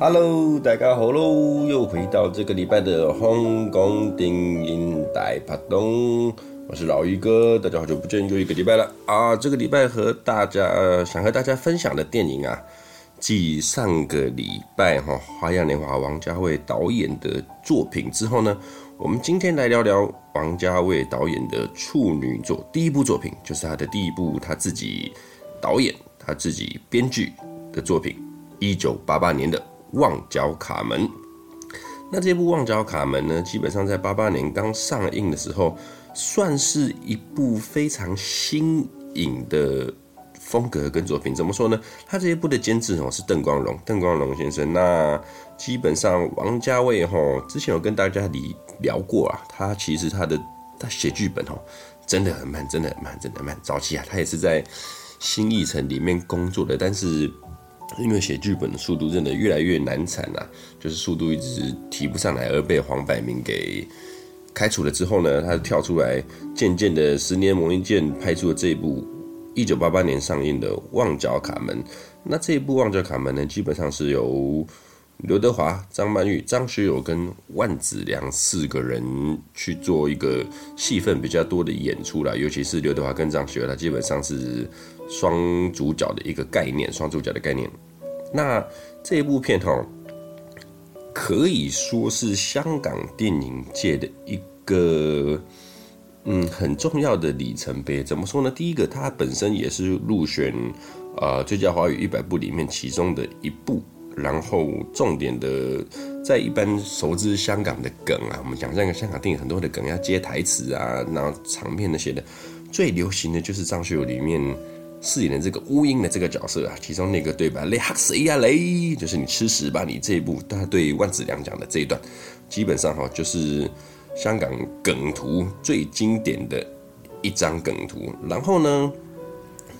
Hello，大家好喽！又回到这个礼拜的香港电影大拍档，我是老于哥，大家好久不见，又一个礼拜了啊！这个礼拜和大家、呃、想和大家分享的电影啊，继上个礼拜哈《花样年华》王家卫导演的作品之后呢，我们今天来聊聊王家卫导演的处女作，第一部作品就是他的第一部他自己导演、他自己编剧的作品，一九八八年的。旺角卡门，那这部《旺角卡门》呢，基本上在八八年刚上映的时候，算是一部非常新颖的风格跟作品。怎么说呢？他这一部的监制哦是邓光荣，邓光荣先生。那基本上王家卫哈，之前有跟大家聊聊过啊，他其实他的他写剧本哦真的很慢，真的很慢，真的很慢。早期啊，他也是在新艺城里面工作的，但是。因为写剧本的速度真的越来越难产啊，就是速度一直提不上来，而被黄百鸣给开除了之后呢，他跳出来，渐渐的十年磨一剑，拍出了这一部一九八八年上映的《旺角卡门》。那这一部《旺角卡门》呢，基本上是由刘德华、张曼玉、张学友跟万梓良四个人去做一个戏份比较多的演出啦，尤其是刘德华跟张学友，他基本上是。双主角的一个概念，双主角的概念。那这一部片哈，可以说是香港电影界的一个嗯很重要的里程碑。怎么说呢？第一个，它本身也是入选呃最佳华语一百部里面其中的一部。然后重点的，在一般熟知香港的梗啊，我们讲这个香港电影很多的梗要接台词啊，然后长片那些的，最流行的就是张学友里面。饰演的这个乌蝇的这个角色啊，其中那个对白？雷哈谁呀雷，就是你吃屎吧你这一部，他对万梓良讲的这一段，基本上哈就是香港梗图最经典的一张梗图。然后呢，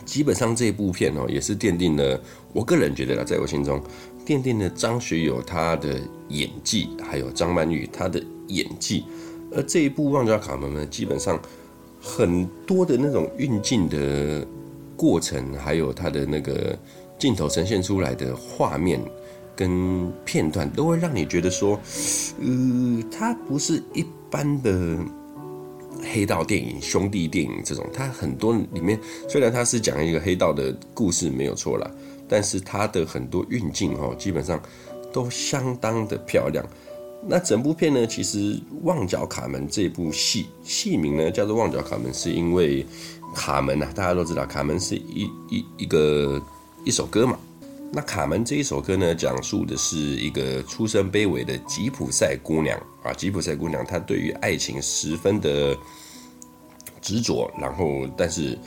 基本上这部片哦也是奠定了，我个人觉得啦，在我心中奠定了张学友他的演技，还有张曼玉他的演技。而这一部《旺角卡门》呢，基本上很多的那种运镜的。过程还有它的那个镜头呈现出来的画面跟片段，都会让你觉得说，呃，它不是一般的黑道电影、兄弟电影这种。它很多里面虽然它是讲一个黑道的故事没有错啦，但是它的很多运镜哦，基本上都相当的漂亮。那整部片呢，其实《旺角卡门》这部戏戏名呢叫做《旺角卡门》，是因为。卡门啊，大家都知道，卡门是一一一个一首歌嘛。那卡门这一首歌呢，讲述的是一个出身卑微的吉普赛姑娘啊，吉普赛姑娘她对于爱情十分的执着，然后但是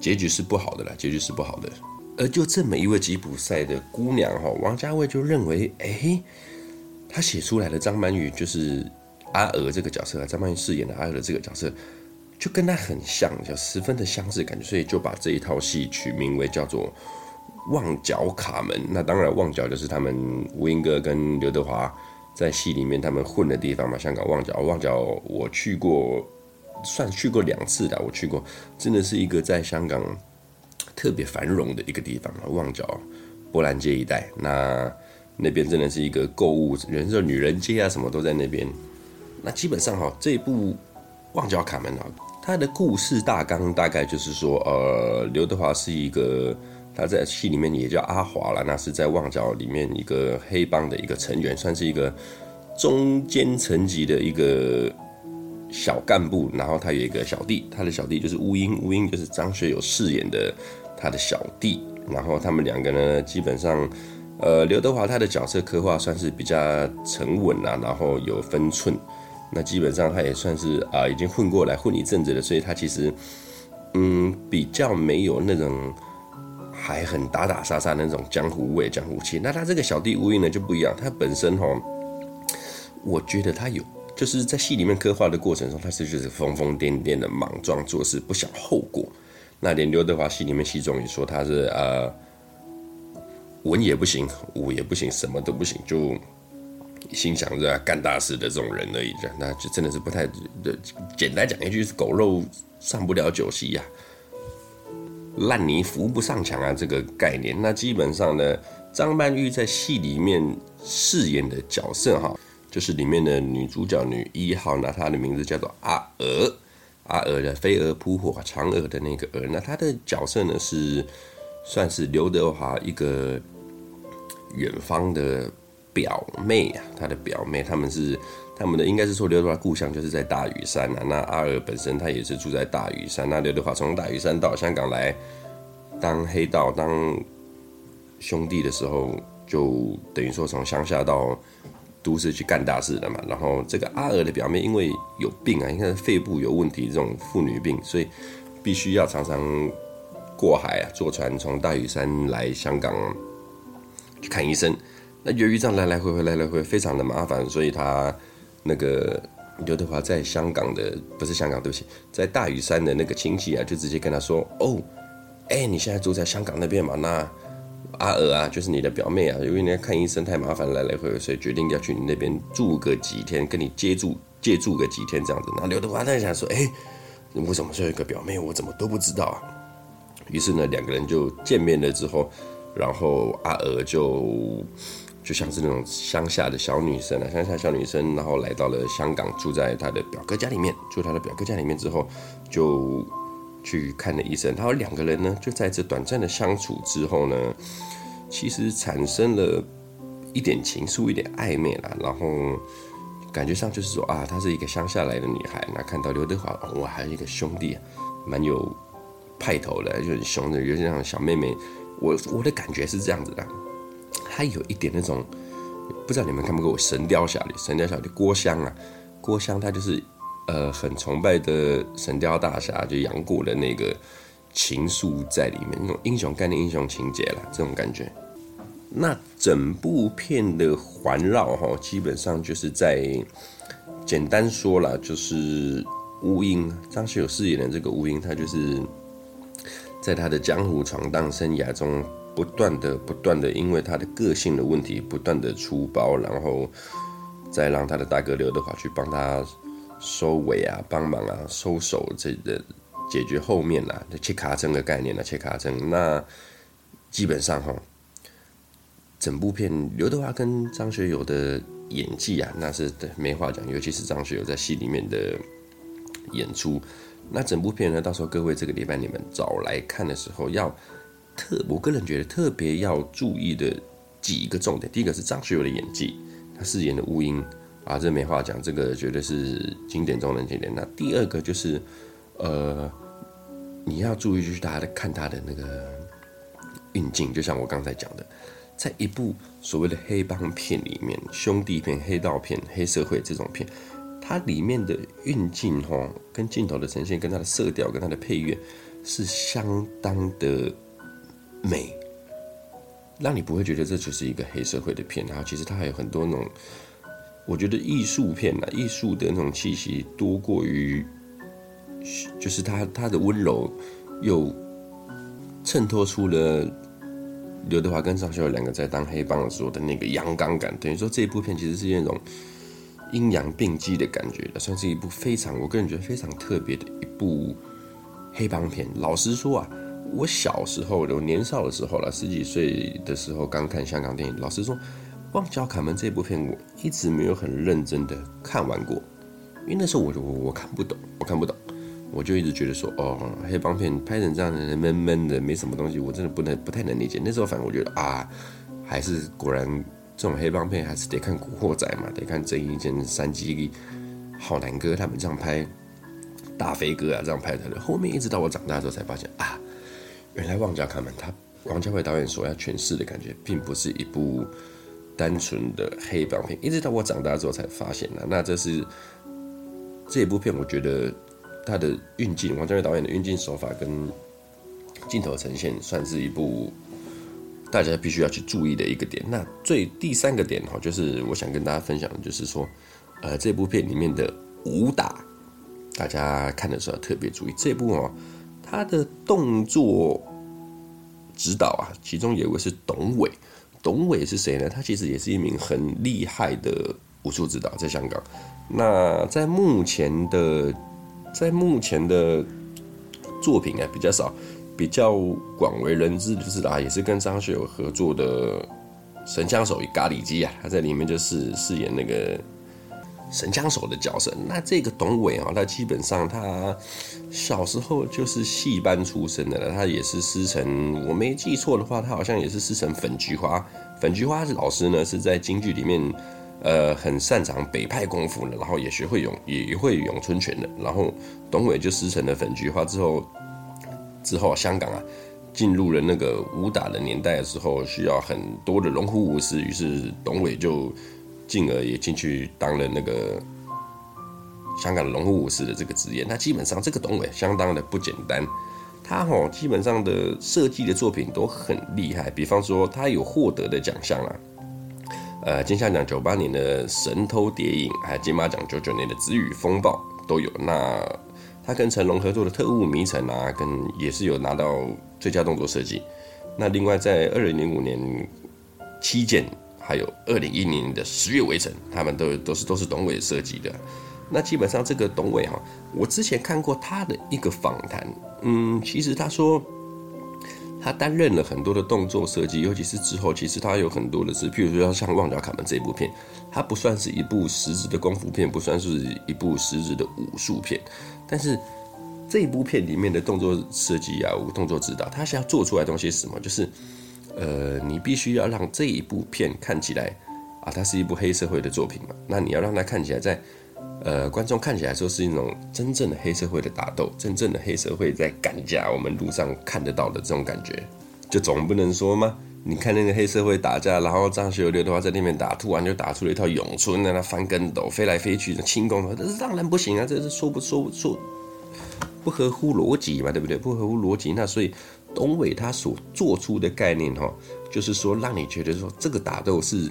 结局是不好的啦，结局是不好的。而就这么一位吉普赛的姑娘哈，王家卫就认为，哎，他写出来的张曼玉就是阿娥这个角色，张曼玉饰演的阿娥这个角色。就跟他很像，就十分的相似感觉，所以就把这一套戏取名为叫做《旺角卡门》。那当然，旺角就是他们吴英哥跟刘德华在戏里面他们混的地方嘛。香港旺角，旺角我去过，算去过两次的，我去过，真的是一个在香港特别繁荣的一个地方啊。旺角波兰街一带，那那边真的是一个购物人设，女人街啊，什么都在那边。那基本上哈，这一部《旺角卡门》啊。它的故事大纲大概就是说，呃，刘德华是一个他在戏里面也叫阿华了，那是在旺角里面一个黑帮的一个成员，算是一个中间层级的一个小干部。然后他有一个小弟，他的小弟就是乌英，乌英就是张学友饰演的他的小弟。然后他们两个呢，基本上，呃，刘德华他的角色刻画算是比较沉稳啊，然后有分寸。那基本上他也算是啊、已经混过来混一阵子了，所以他其实嗯比较没有那种还很打打杀杀那种江湖味、江湖气。那他这个小弟乌蝇呢就不一样，他本身哈，我觉得他有就是在戏里面刻画的过程中，他是就是疯疯癫癫的莽撞做事，不想后果。那连刘德华戏里面戏中也说他是呃文也不行，武也不行，什么都不行，就。心想着干大事的这种人而已，那就真的是不太。简单讲一句，是狗肉上不了酒席呀，烂泥扶不上墙啊，这个概念。那基本上呢，张曼玉在戏里面饰演的角色哈，就是里面的女主角女一号，那她的名字叫做阿娥，阿娥的飞蛾扑火，嫦娥的那个娥，那她的角色呢是算是刘德华一个远方的表妹啊，她的表妹，他们是他们的应该是说刘德华故乡就是在大屿山啊，那阿娥本身她也是住在大屿山，那刘德华从大屿山到香港来当黑道当兄弟的时候。就等于说从乡下到都市去干大事的嘛。然后这个阿娥的表妹因为有病啊，应该是肺部有问题，这种妇女病，所以必须要常常过海啊，坐船从大屿山来香港去看医生。那由于这样来来回回来来回非常的麻烦，所以他那个刘德华在香港的不是香港，对不起，在大屿山的那个亲戚啊，就直接跟他说：“哦，哎，你现在住在香港那边嘛？那。”阿娥啊，就是你的表妹啊，因为你要看医生太麻烦，来来回回，所以决定要去你那边住个几天，跟你接住借住个几天这样子。那刘德华在想说，哎、欸，你为什么说有一个表妹，我怎么都不知道啊？于是呢，两个人就见面了之后，然后阿娥就就像是那种乡下的小女生啊，乡下小女生，然后来到了香港，住在她的表哥家里面，住她的表哥家里面之后，就。去看了医生，他说两个人呢，就在这短暂的相处之后呢，其实产生了一点情愫，一点暧昧啦。然后感觉上就是说啊，她是一个乡下来的女孩，那看到刘德华，哇、还有一个兄弟，蛮有派头的，就很凶的，有点像小妹妹。我我的感觉是这样子的，她有一点那种，不知道你们看不看过《神雕侠侣》？《神雕侠侣》郭襄啊，郭襄她就是。呃，很崇拜的神雕大侠，就杨过的那个情愫在里面，那种英雄概念、英雄情节啦，这种感觉。那整部片的环绕哈，基本上就是在简单说了，就是乌英张学友饰演的这个乌英，他就是在他的江湖闯荡生涯中，不断的、不断的，因为他的个性的问题，不断的出包，然后再让他的大哥刘德华去帮他。收尾啊，帮忙啊，收手这个解决后面啊，切卡针的概念呢、切卡针。那基本上哈，整部片刘德华跟张学友的演技啊，那是没话讲，尤其是张学友在戏里面的演出。那整部片呢，到时候各位这个礼拜你们找来看的时候，要特，我个人觉得特别要注意的几个重点。第一个是张学友的演技，他饰演的乌蝇。啊，这没话讲，这个绝对是经典中的经典。那第二个就是，呃，你要注意，就是大家看他的那个运镜，就像我刚才讲的，在一部所谓的黑帮片里面，兄弟片、黑道片、黑社会这种片，它里面的运镜哈，跟镜头的呈现，跟它的色调，跟它的配乐，是相当的美，让你不会觉得这就是一个黑社会的片。然后其实它还有很多那种。我觉得艺术片啊，艺术的那种气息多过于，就是他他的温柔，又衬托出了刘德华跟张学友两个在当黑帮的时候的那个阳刚感。等于说这一部片其实是那种阴阳并济的感觉，算是一部非常我个人觉得非常特别的一部黑帮片。老实说啊，我小时候，我年少的时候了，十几岁的时候刚看香港电影。老实说。《旺角卡门》这部片我一直没有很认真的看完过，因为那时候我我我看不懂，我看不懂，我就一直觉得说，哦，黑帮片拍成这样的闷闷的，没什么东西，我真的不能不太能理解。那时候反正我觉得啊，还是果然这种黑帮片还是得看《古惑仔》嘛，得看郑伊健、山鸡、浩南哥他们这样拍，大飞哥啊这样拍的。后面一直到我长大之后才发现啊，原来《旺角卡门》他王家卫导演所要诠释的感觉，并不是一部。单纯的黑帮片，一直到我长大之后才发现的。那这是这一部片，我觉得它的运镜，王家卫导演的运镜手法跟镜头呈现，算是一部大家必须要去注意的一个点。那最第三个点哈，就是我想跟大家分享的，就是说，呃，这部片里面的武打，大家看的时候特别注意。这部哦，他的动作指导啊，其中有一位是董伟。董伟是谁呢？他其实也是一名很厉害的武术指导，在香港。那在目前的，在目前的作品啊比较少，比较广为人知的就是啊，也是跟张学友合作的神枪手与咖喱鸡啊，他在里面就是饰演那个神枪手的角色。那这个董伟啊，他基本上他小时候就是戏班出身的了，他也是师承，我没记错的话，他好像也是师承粉菊花。粉菊花老师呢是在京剧里面，呃，很擅长北派功夫的，然后也学会咏，也会咏春拳的。然后董伟就师承了粉菊花之后，之后香港啊。进入了那个武打的年代的时候，需要很多的龙虎武师，于是董伟就进而也进去当了那个香港龙虎武师的这个职业。那基本上这个董伟相当的不简单，他哦基本上的设计的作品都很厉害，比方说他有获得的奖项啦，呃金像奖九八年的神偷谍影，还有金马奖九九年的紫雨风暴都有。那他跟成龙合作的《特务迷城》啊，跟也是有拿到最佳动作设计。那另外在二零零五年《七剑》，还有二零一零年的《十月围城》，他们都都是都是董伟设计的。那基本上这个董伟哈，我之前看过他的一个访谈，嗯，其实他说他担任了很多的动作设计，尤其是之后，其实他有很多的是，譬如说像《旺角卡门》这部片，它不算是一部实质的功夫片，不算是一部实质的武术片。但是这一部片里面的动作设计啊，动作指导，他是要做出来的东西是什么？就是，呃，你必须要让这一部片看起来啊，它是一部黑社会的作品嘛。那你要让它看起来在，呃，观众看起来说是一种真正的黑社会的打斗，真正的黑社会在干架，我们路上看得到的这种感觉，就总不能说吗？你看那个黑社会打架，然后张学友、刘德华在那边打，突然就打出了一套咏春，让他翻跟斗、飞来飞去的轻功，这是当然不行啊！这是说不说不说不合乎逻辑嘛，对不对？不合乎逻辑。那所以董伟他所做出的概念哈，就是说让你觉得说这个打斗是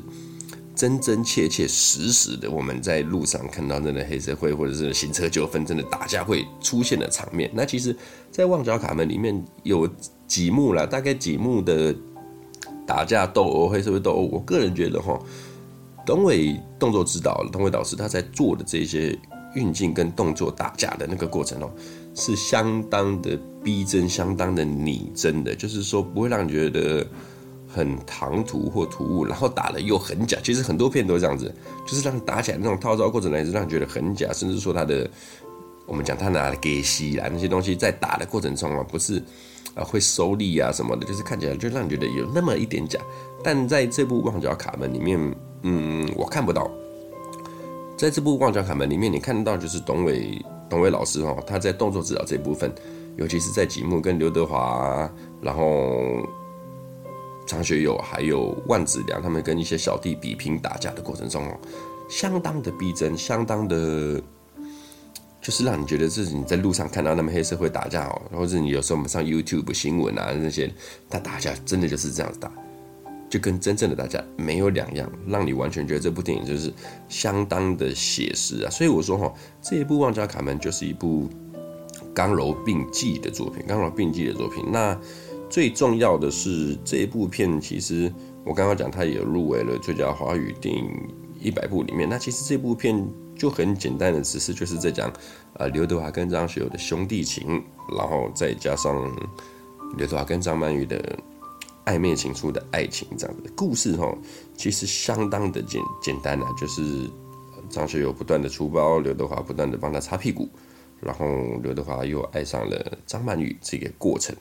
真真切切实实的，我们在路上看到那个黑社会或者是行车纠纷真的打架会出现的场面。那其实，在《旺角卡门》里面有几幕了，大概几幕的。打架斗殴，黑社会斗殴，我个人觉得哈，董伟动作指导，董伟导师他在做的这些运镜跟动作打架的那个过程哦，是相当的逼真，相当的拟真的，就是说不会让你觉得很唐突或突兀，然后打的又很假。其实很多片都是这样子，就是让你打起来那种套招过程呢，是让你觉得很假，甚至说他的我们讲他拿的给戏啊那些东西，在打的过程中啊，不是。啊，会收力啊什么的，就是看起来就让你觉得有那么一点假。但在这部《旺角卡门》里面，嗯，我看不到。在这部《旺角卡门》里面，你看得到就是董伟，董伟老师哦，他在动作指导这部分，尤其是在几幕跟刘德华，然后张学友还有万梓良他们跟一些小弟比拼打架的过程中哦，相当的逼真，相当的。就是让你觉得，是你在路上看到他们黑社会打架哦，或者你有时候我们上 YouTube 新闻啊那些，他打架真的就是这样子打，就跟真正的打架没有两样，让你完全觉得这部电影就是相当的写实啊。所以我说哈，这一部《旺角卡门》就是一部刚柔并济的作品，刚柔并济的作品。那最重要的是这一部片，其实我刚刚讲，它也入围了最佳华语电影一百部里面。那其实这部片。就很简单的，只是就是在讲，呃，刘德华跟张学友的兄弟情，然后再加上刘德华跟张曼玉的暧昧情愫的爱情这样的故事哈，其实相当的简简单啊，就是张学友不断的出包，刘德华不断的帮他擦屁股，然后刘德华又爱上了张曼玉这个过程，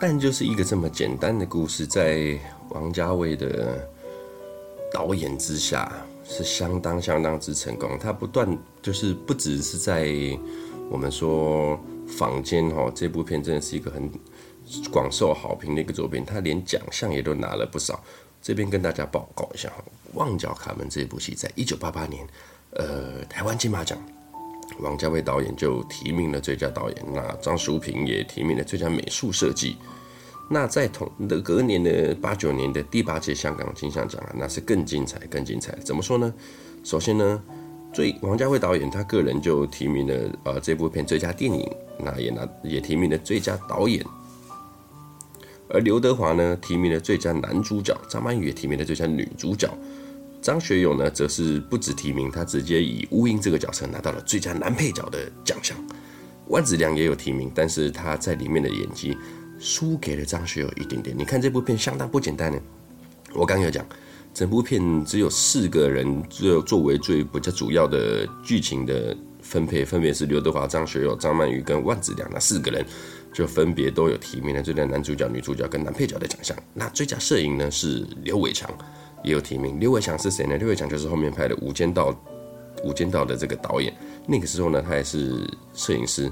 但就是一个这么简单的故事，在王家卫的导演之下。是相当相当之成功，他不断就是不只是在我们说坊间哈，这部片真的是一个很广受好评的一个作品，他连奖项也都拿了不少。这边跟大家报告一下哈，《旺角卡门》这部戏在一九八八年，呃，台湾金马奖，王家卫导演就提名了最佳导演，那张淑平也提名了最佳美术设计。那在同的隔年的八九年的第八届香港金像奖啊，那是更精彩，更精彩。怎么说呢？首先呢，最王家卫导演他个人就提名了呃这部片最佳电影，那也拿也提名了最佳导演。而刘德华呢提名了最佳男主角，张曼玉也提名了最佳女主角，张学友呢则是不止提名，他直接以乌蝇这个角色拿到了最佳男配角的奖项。万梓良也有提名，但是他在里面的演技。输给了张学友一点点。你看这部片相当不简单呢。我刚刚有讲，整部片只有四个人，只有作为最比较主要的剧情的分配，分别是刘德华、张学友、张曼玉跟万梓良那四个人，就分别都有提名了最佳男主角、女主角跟男配角的奖项。那最佳摄影呢是刘伟强也有提名。刘伟强是谁呢？刘伟强就是后面拍的《无间道》《无间道》的这个导演。那个时候呢，他也是摄影师。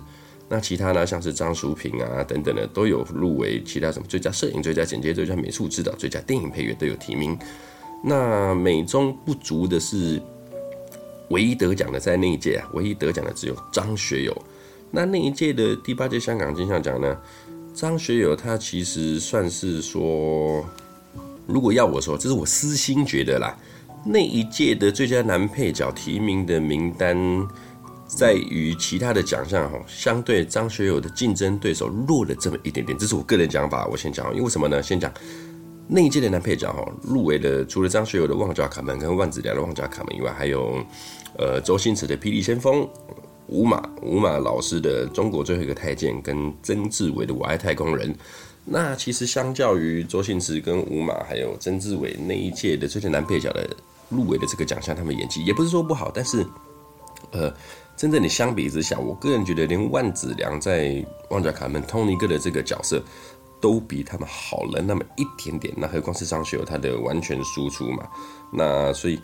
那其他呢，像是张淑平啊等等的，都有入围。其他什么最佳摄影、最佳剪接、最佳美术指导、最佳电影配乐都有提名。那美中不足的是，唯一得奖的在那一届啊，唯一得奖的只有张学友。那那一届的第八届香港金像奖呢，张学友他其实算是说，如果要我说，这是我私心觉得啦，那一届的最佳男配角提名的名单。在于其他的奖项哈，相对张学友的竞争对手弱了这么一点点，这是我个人讲法。我先讲，因为什么呢？先讲那一届的男配角哈，入围的除了张学友的《旺角卡门》跟万梓良的《旺角卡门》以外，还有呃周星驰的《霹雳先锋》，吴马吴马老师的《中国最后一个太监》，跟曾志伟的《我爱太空人》。那其实相较于周星驰跟吴马还有曾志伟那一届的最佳男配角的入围的这个奖项，他们演技也不是说不好，但是呃。真正的相比之下，我个人觉得连万梓良在《旺角卡门》通尼哥的这个角色都比他们好了那么一点点。那何况是张学友他的完全输出嘛？那所以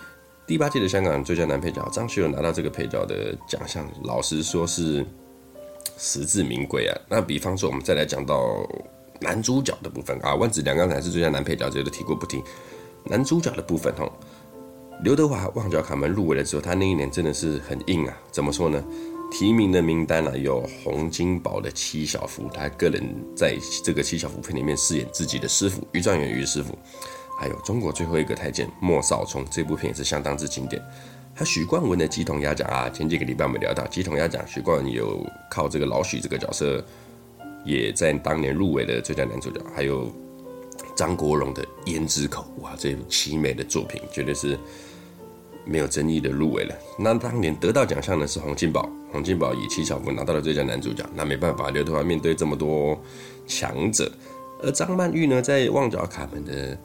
第八届的香港最佳男配角张学友拿到这个配角的奖项，老实说是实至名归啊。那比方说，我们再来讲到男主角的部分啊，万梓良刚才是最佳男配角，这个都提过不提。男主角的部分哈。刘德华《旺角卡门》入围了之后，他那一年真的是很硬啊！怎么说呢？提名的名单呢、啊，有洪金宝的七小福，他个人在这个七小福片里面饰演自己的师傅于状元于师傅，还有中国最后一个太监莫少聪，这部片也是相当之经典。还有许冠文的鸡同鸭讲啊，前几个礼拜我们聊到鸡同鸭讲，许冠文有靠这个老许这个角色，也在当年入围了最佳男主角。还有张国荣的胭脂扣，哇，这部凄美的作品绝对是。没有争议的入围了。那当年得到奖项的是洪金宝，洪金宝以七小福拿到了最佳男主角。那没办法，刘德华面对这么多强者，而张曼玉呢，在《旺角卡门》的，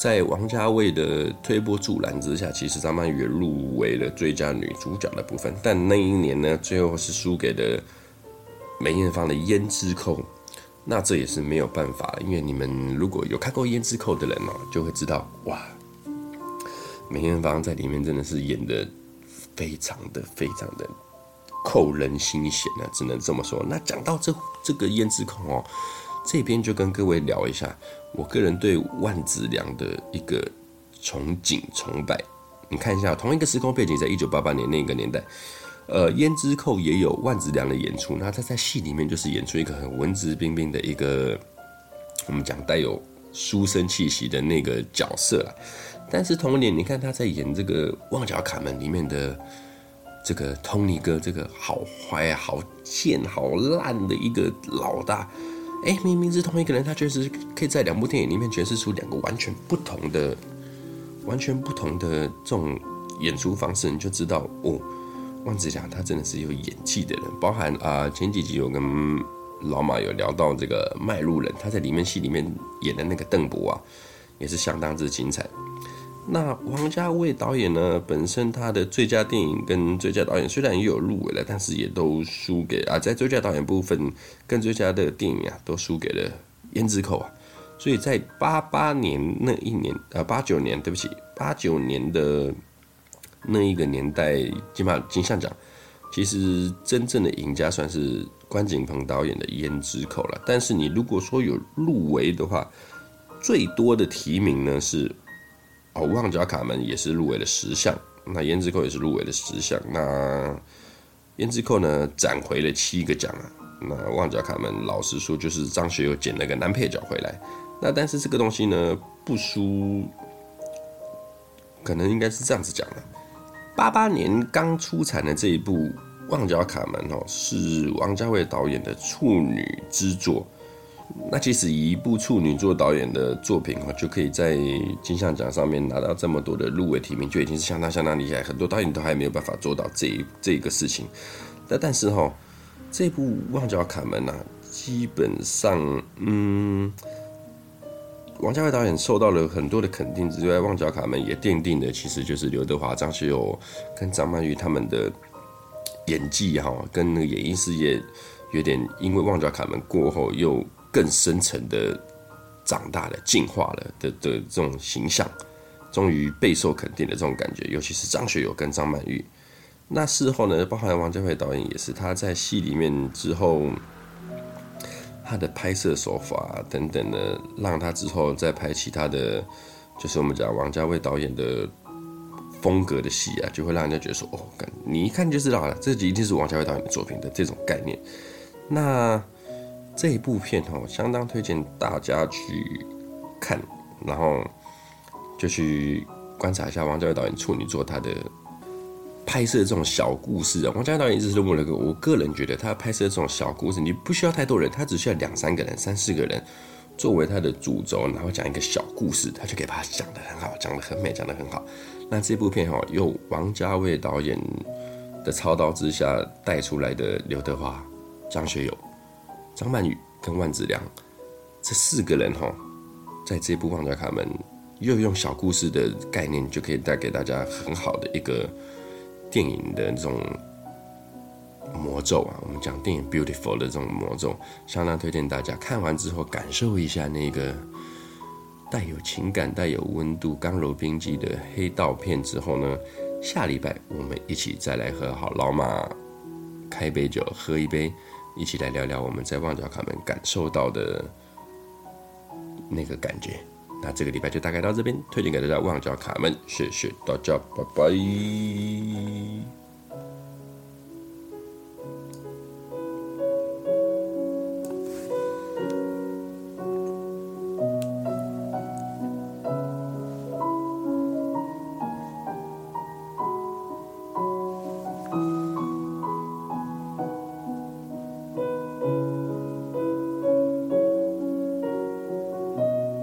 在王家卫的推波助澜之下，其实张曼玉入围了最佳女主角的部分。但那一年呢，最后是输给了梅艳芳的《胭脂扣》。那这也是没有办法，因为你们如果有看过《胭脂扣》的人哦，就会知道哇。梅艳芳在里面真的是演得非常的非常的扣人心弦啊，只能这么说。那讲到这这个胭脂扣哦，这边就跟各位聊一下，我个人对万梓良的一个崇敬崇拜。你看一下，同一个时空背景，在一九八八年那个年代，呃，胭脂扣也有万梓良的演出，那他在戏里面就是演出一个很文质彬彬的一个，我们讲带有书生气息的那个角色啊。但是同年，你看他在演这个《旺角卡门》里面的这个通尼哥，这个好坏、好贱、好烂的一个老大，哎，明明是同一个人，他确实可以在两部电影里面诠释出两个完全不同的、完全不同的这种演出方式，你就知道哦，万梓良他真的是有演技的人。包含啊、前几集我跟老马有聊到这个卖路人，他在里面戏里面演的那个邓博啊，也是相当之精彩。那王家卫导演呢？本身他的最佳电影跟最佳导演虽然也有入围了，但是也都输给啊，在最佳导演部分跟最佳的电影啊，都输给了《胭脂扣》啊。所以在八八年那一年啊，八九年，对不起，八九年的那一个年代，金马金像奖，其实真正的赢家算是关锦鹏导演的《胭脂扣》了。但是你如果说有入围的话，最多的提名呢是。哦，旺角卡门也是入围了十项，那胭脂扣也是入围了十项，那胭脂扣呢攒回了七个奖啊，那旺角卡门老实说就是张学友捡了个男配角回来，那但是这个东西呢不输，可能应该是这样子讲的，八八年刚出产的这一部旺角卡门哦，是王家卫导演的处女之作。那其实一部处女座导演的作品哈，就可以在金像奖上面拿到这么多的入围提名，就已经是相当相当厉害。很多导演都还没有办法做到这这个事情。但但是哈，这部《旺角卡门》啊，基本上，嗯，王家卫导演受到了很多的肯定之外，《旺角卡门》也奠定了其实就是刘德华、张学友跟张曼玉他们的演技哈，跟那个演艺事业有点因为《旺角卡门》过后又更深层的长大了、进化了的的这种形象，终于备受肯定的这种感觉，尤其是张学友跟张曼玉。那事后呢，包含王家卫导演也是，他在戏里面之后，他的拍摄手法等等的，让他之后再拍其他的，就是我们讲王家卫导演的风格的戏啊，就会让人家觉得说，哦，你一看就知道了，这集一定是王家卫导演的作品的这种概念。那这一部片哦，相当推荐大家去看，然后就去观察一下王家卫导演处女作他的。拍摄这种小故事啊，王家导演一直是问了个，我个人觉得他拍摄这种小故事，你不需要太多人，他只需要两三个人、三四个人作为他的主轴，然后讲一个小故事，他就可以把它讲得很好，讲得很美，讲得很好。那这部片哈，由王家卫导演的操刀之下带出来的刘德华、张学友、张曼玉跟万梓良这四个人哈，在这部《旺角卡门》又用小故事的概念，就可以带给大家很好的一个。电影的这种魔咒啊，我们讲电影 beautiful 的这种魔咒，相当推荐大家看完之后感受一下那个带有情感、带有温度、刚柔并济的黑道片之后呢，下礼拜我们一起再来和好老马开杯酒，喝一杯，一起来聊聊我们在旺角卡门感受到的那个感觉。那这个礼拜就大概到这边，推荐给大家《旺角卡门》，谢谢大家，拜拜。